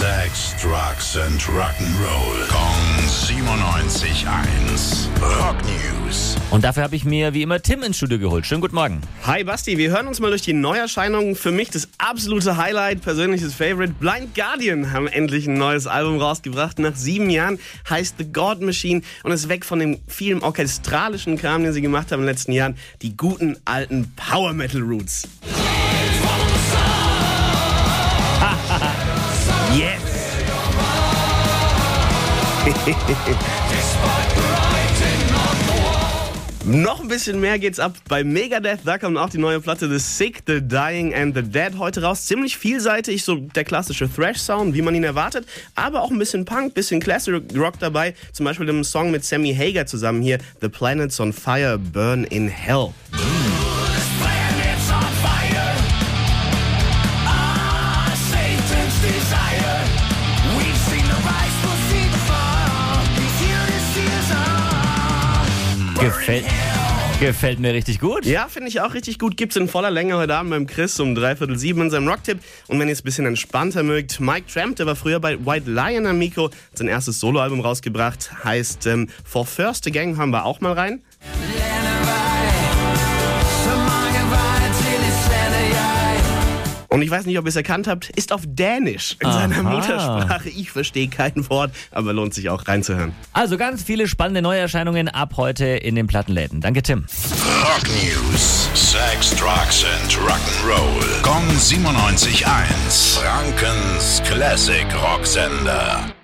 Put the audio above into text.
Sex, Drugs and Rock'n'Roll. Kong 97.1. Rock News. Und dafür habe ich mir wie immer Tim ins Studio geholt. Schönen guten Morgen. Hi Basti, wir hören uns mal durch die Neuerscheinungen. Für mich das absolute Highlight, persönliches Favorite. Blind Guardian haben endlich ein neues Album rausgebracht. Nach sieben Jahren heißt The God Machine und ist weg von dem vielen orchestralischen Kram, den sie gemacht haben in den letzten Jahren. Die guten alten Power Metal Roots. Noch ein bisschen mehr geht's ab bei Megadeth. Da kommt auch die neue Platte The Sick, The Dying and The Dead heute raus. Ziemlich vielseitig, so der klassische Thrash-Sound, wie man ihn erwartet. Aber auch ein bisschen Punk, bisschen Classic Rock dabei. Zum Beispiel im Song mit Sammy Hager zusammen hier. The Planets on Fire Burn in Hell. Gefällt, gefällt mir richtig gut. Ja, finde ich auch richtig gut. Gibt's in voller Länge heute Abend beim Chris um dreiviertel sieben in seinem Rocktipp. Und wenn ihr es ein bisschen entspannter mögt, Mike Tramp, der war früher bei White Lion am Mikro, hat sein erstes Soloalbum rausgebracht, heißt ähm, For First Gang, haben wir auch mal rein. Und ich weiß nicht, ob ihr es erkannt habt, ist auf Dänisch in seiner Aha. Muttersprache. Ich verstehe kein Wort, aber lohnt sich auch reinzuhören. Also ganz viele spannende Neuerscheinungen ab heute in den Plattenläden. Danke, Tim. Rock News. Sex, Drugs and Rock'n'Roll. Kong 97.1. Frankens Classic Rocksender.